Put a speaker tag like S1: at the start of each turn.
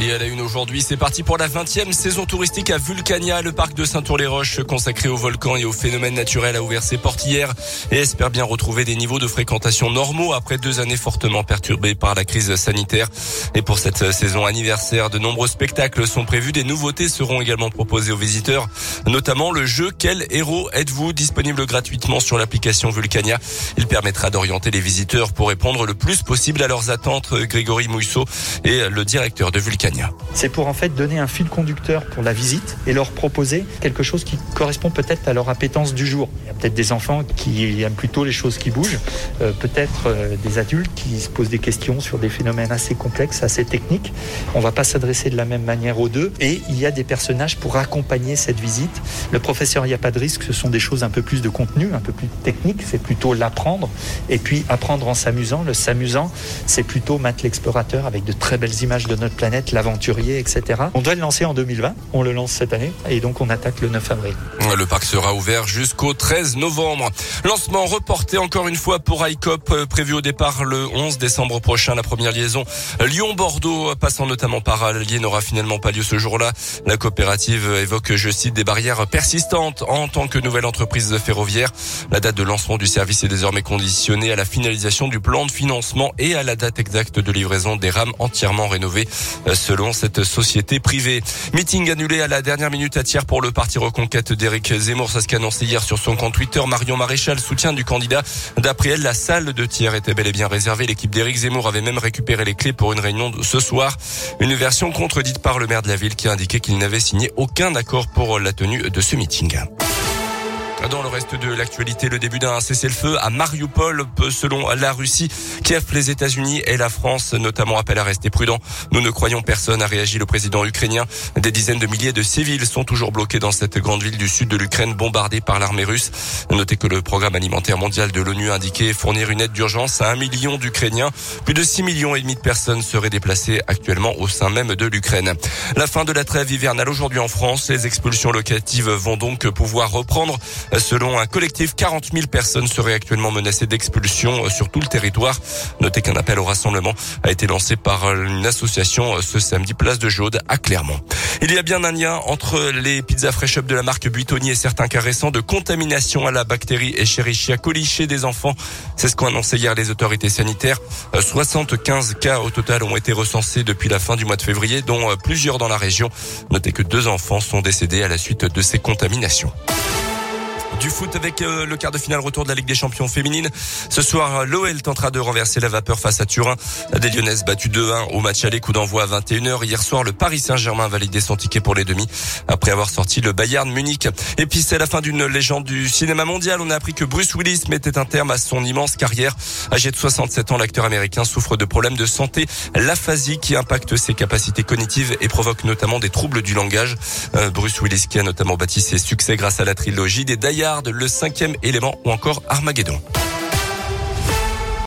S1: Et à la une aujourd'hui, c'est parti pour la 20e saison touristique à Vulcania. Le parc de Saint-Tour-les-Roches, consacré aux volcans et aux phénomènes naturels, a ouvert ses portes hier et espère bien retrouver des niveaux de fréquentation normaux après deux années fortement perturbées par la crise sanitaire. Et pour cette saison anniversaire, de nombreux spectacles sont prévus. Des nouveautés seront également proposées aux visiteurs, notamment le jeu Quel héros êtes-vous? Disponible gratuitement sur l'application Vulcania. Il permettra d'orienter les visiteurs pour répondre le plus possible à leurs attentes. Grégory Mousseau est le directeur de Vulcania.
S2: C'est pour en fait donner un fil conducteur pour la visite et leur proposer quelque chose qui correspond peut-être à leur appétence du jour. Il y a peut-être des enfants qui aiment plutôt les choses qui bougent, euh, peut-être euh, des adultes qui se posent des questions sur des phénomènes assez complexes, assez techniques. On ne va pas s'adresser de la même manière aux deux et il y a des personnages pour accompagner cette visite. Le professeur Il n'y a pas de risque, ce sont des choses un peu plus de contenu, un peu plus technique, c'est plutôt l'apprendre et puis apprendre en s'amusant. Le s'amusant, c'est plutôt Matt l'explorateur avec de très belles images de notre planète l'aventurier, etc. On doit le lancer en 2020, on le lance cette année et donc on attaque le 9 avril.
S1: Le parc sera ouvert jusqu'au 13 novembre. Lancement reporté encore une fois pour ICOP, euh, prévu au départ le 11 décembre prochain. La première liaison Lyon-Bordeaux, passant notamment par Allier, n'aura finalement pas lieu ce jour-là. La coopérative évoque, je cite, des barrières persistantes en tant que nouvelle entreprise ferroviaire. La date de lancement du service est désormais conditionnée à la finalisation du plan de financement et à la date exacte de livraison des rames entièrement rénovées euh, selon cette société privée. Meeting annulé à la dernière minute à tiers pour le parti reconquête d'Éric Zemmour. Ça ce hier sur son compte Twitter. Marion Maréchal, soutien du candidat. D'après elle, la salle de tiers était bel et bien réservée. L'équipe d'Éric Zemmour avait même récupéré les clés pour une réunion de ce soir. Une version contredite par le maire de la ville qui a indiqué qu'il n'avait signé aucun accord pour la tenue de ce meeting. Dans le reste de l'actualité, le début d'un cessez-le-feu à Mariupol, selon la Russie, Kiev, les États-Unis et la France, notamment, appellent à rester prudents. Nous ne croyons personne, a réagi le président ukrainien. Des dizaines de milliers de civils sont toujours bloqués dans cette grande ville du sud de l'Ukraine, bombardée par l'armée russe. Notez que le programme alimentaire mondial de l'ONU indiquait fournir une aide d'urgence à un million d'Ukrainiens. Plus de 6 millions et demi de personnes seraient déplacées actuellement au sein même de l'Ukraine. La fin de la trêve hivernale aujourd'hui en France. Les expulsions locatives vont donc pouvoir reprendre. Selon un collectif, 40 000 personnes seraient actuellement menacées d'expulsion sur tout le territoire. Notez qu'un appel au rassemblement a été lancé par une association ce samedi place de Jaude à Clermont. Il y a bien un lien entre les pizzas fresh up de la marque Buitoni et certains cas récents de contamination à la bactérie Escherichia coli chez des enfants. C'est ce qu'ont annoncé hier les autorités sanitaires. 75 cas au total ont été recensés depuis la fin du mois de février, dont plusieurs dans la région. Notez que deux enfants sont décédés à la suite de ces contaminations. Du foot avec euh, le quart de finale retour de la Ligue des Champions féminine. Ce soir, l'OL tentera de renverser la vapeur face à Turin. Des Lyonnaises battues 2-1 au match aller, coup d'envoi à 21h. Hier soir, le Paris Saint-Germain a validé son ticket pour les demi après avoir sorti le Bayern Munich. Et puis, c'est la fin d'une légende du cinéma mondial. On a appris que Bruce Willis mettait un terme à son immense carrière. Âgé de 67 ans, l'acteur américain souffre de problèmes de santé, l'aphasie qui impacte ses capacités cognitives et provoque notamment des troubles du langage. Euh, Bruce Willis qui a notamment bâti ses succès grâce à la trilogie des le Cinquième Élément ou encore Armageddon.